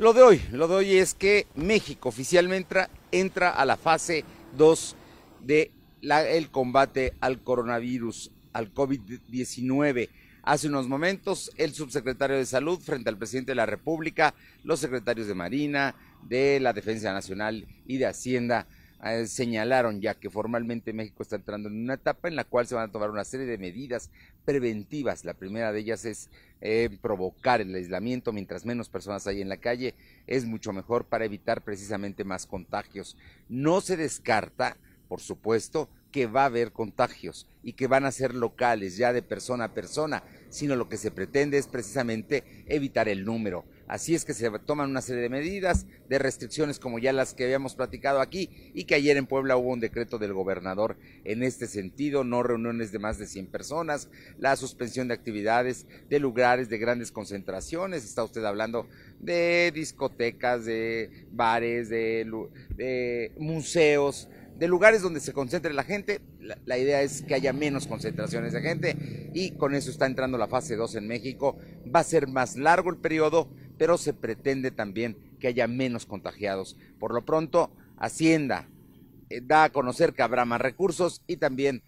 Lo de hoy, lo de hoy es que México oficialmente entra, a la fase 2 de combate al coronavirus, al COVID-19. Hace unos momentos, el subsecretario de Salud, frente al presidente de la República, los secretarios de Marina, de la Defensa Nacional y de Hacienda, eh, señalaron ya que formalmente México está entrando en una etapa en la cual se van a tomar una serie de medidas preventivas. La primera de ellas es eh, provocar el aislamiento mientras menos personas hay en la calle. Es mucho mejor para evitar precisamente más contagios. No se descarta, por supuesto, que va a haber contagios y que van a ser locales, ya de persona a persona, sino lo que se pretende es precisamente evitar el número. Así es que se toman una serie de medidas, de restricciones como ya las que habíamos platicado aquí y que ayer en Puebla hubo un decreto del gobernador en este sentido, no reuniones de más de 100 personas, la suspensión de actividades de lugares de grandes concentraciones, está usted hablando de discotecas, de bares, de, museos, de lugares donde se concentre la gente. La, idea es que haya menos concentraciones de gente y con eso está entrando la fase 2 en México. Va a ser más largo el periodo, pero se pretende también que haya menos contagiados. Por lo pronto, Hacienda eh, da a conocer que habrá más recursos y también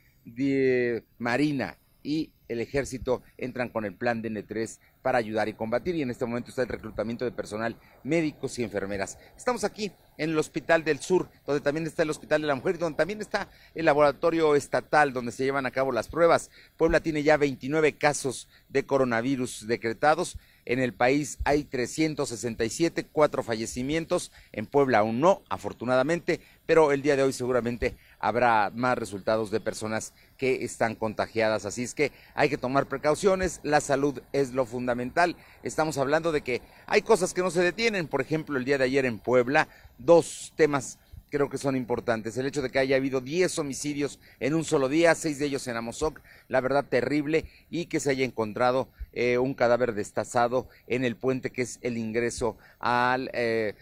Marina y el ejército entran con el plan DN3 para ayudar y combatir y en este momento está el reclutamiento de personal médicos y enfermeras. Estamos aquí en el Hospital del Sur, donde también está el Hospital de la Mujer y donde también está el laboratorio estatal donde se llevan a cabo las pruebas. Puebla tiene ya 29 casos de coronavirus decretados. En el país hay 367, cuatro fallecimientos. En Puebla aún no, afortunadamente, pero el día de hoy seguramente habrá más resultados de personas que están contagiadas. Así es que hay que tomar precauciones, la salud es lo fundamental. Estamos hablando de que hay cosas que no se detienen. Por ejemplo, el día de ayer en Puebla, dos temas creo que son importantes. El hecho de que haya habido 10 homicidios en un solo día, seis de ellos en Amozoc, la verdad terrible, y que se haya encontrado eh, un cadáver destazado en el puente que es el ingreso al eh,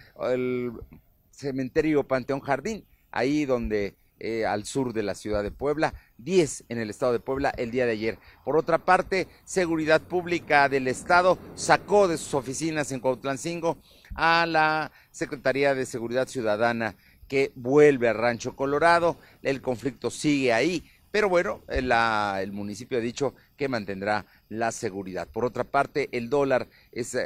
cementerio Panteón Jardín, ahí donde eh, al sur de la ciudad de Puebla, 10 en el estado de Puebla el día de ayer. Por otra parte, Seguridad Pública del Estado sacó de sus oficinas en Cuautlancingo a la Secretaría de Seguridad Ciudadana que vuelve a Rancho Colorado. El conflicto sigue ahí, pero bueno, el municipio ha dicho que mantendrá la seguridad. Por otra parte, el dólar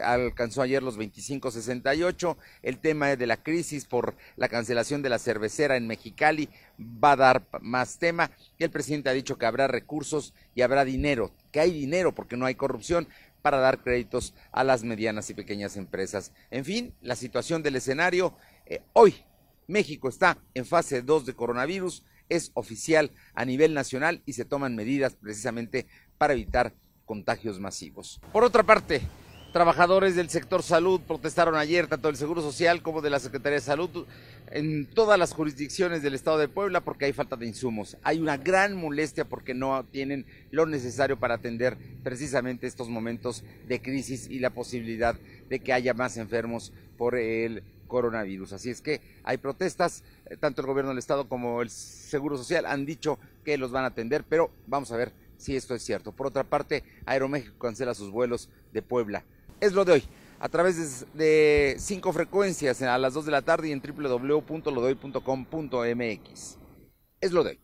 alcanzó ayer los 25.68. El tema de la crisis por la cancelación de la cervecera en Mexicali va a dar más tema. Y el presidente ha dicho que habrá recursos y habrá dinero, que hay dinero porque no hay corrupción para dar créditos a las medianas y pequeñas empresas. En fin, la situación del escenario eh, hoy. México está en fase 2 de coronavirus, es oficial a nivel nacional y se toman medidas precisamente para evitar contagios masivos. Por otra parte, trabajadores del sector salud protestaron ayer, tanto del Seguro Social como de la Secretaría de Salud, en todas las jurisdicciones del Estado de Puebla porque hay falta de insumos. Hay una gran molestia porque no tienen lo necesario para atender precisamente estos momentos de crisis y la posibilidad de que haya más enfermos por el coronavirus. Así es que hay protestas, eh, tanto el gobierno del Estado como el Seguro Social han dicho que los van a atender, pero vamos a ver si esto es cierto. Por otra parte, Aeroméxico cancela sus vuelos de Puebla. Es lo de hoy. A través de, cinco frecuencias a las 2 de la tarde y en www.lodoy.com.mx. Es lo de hoy.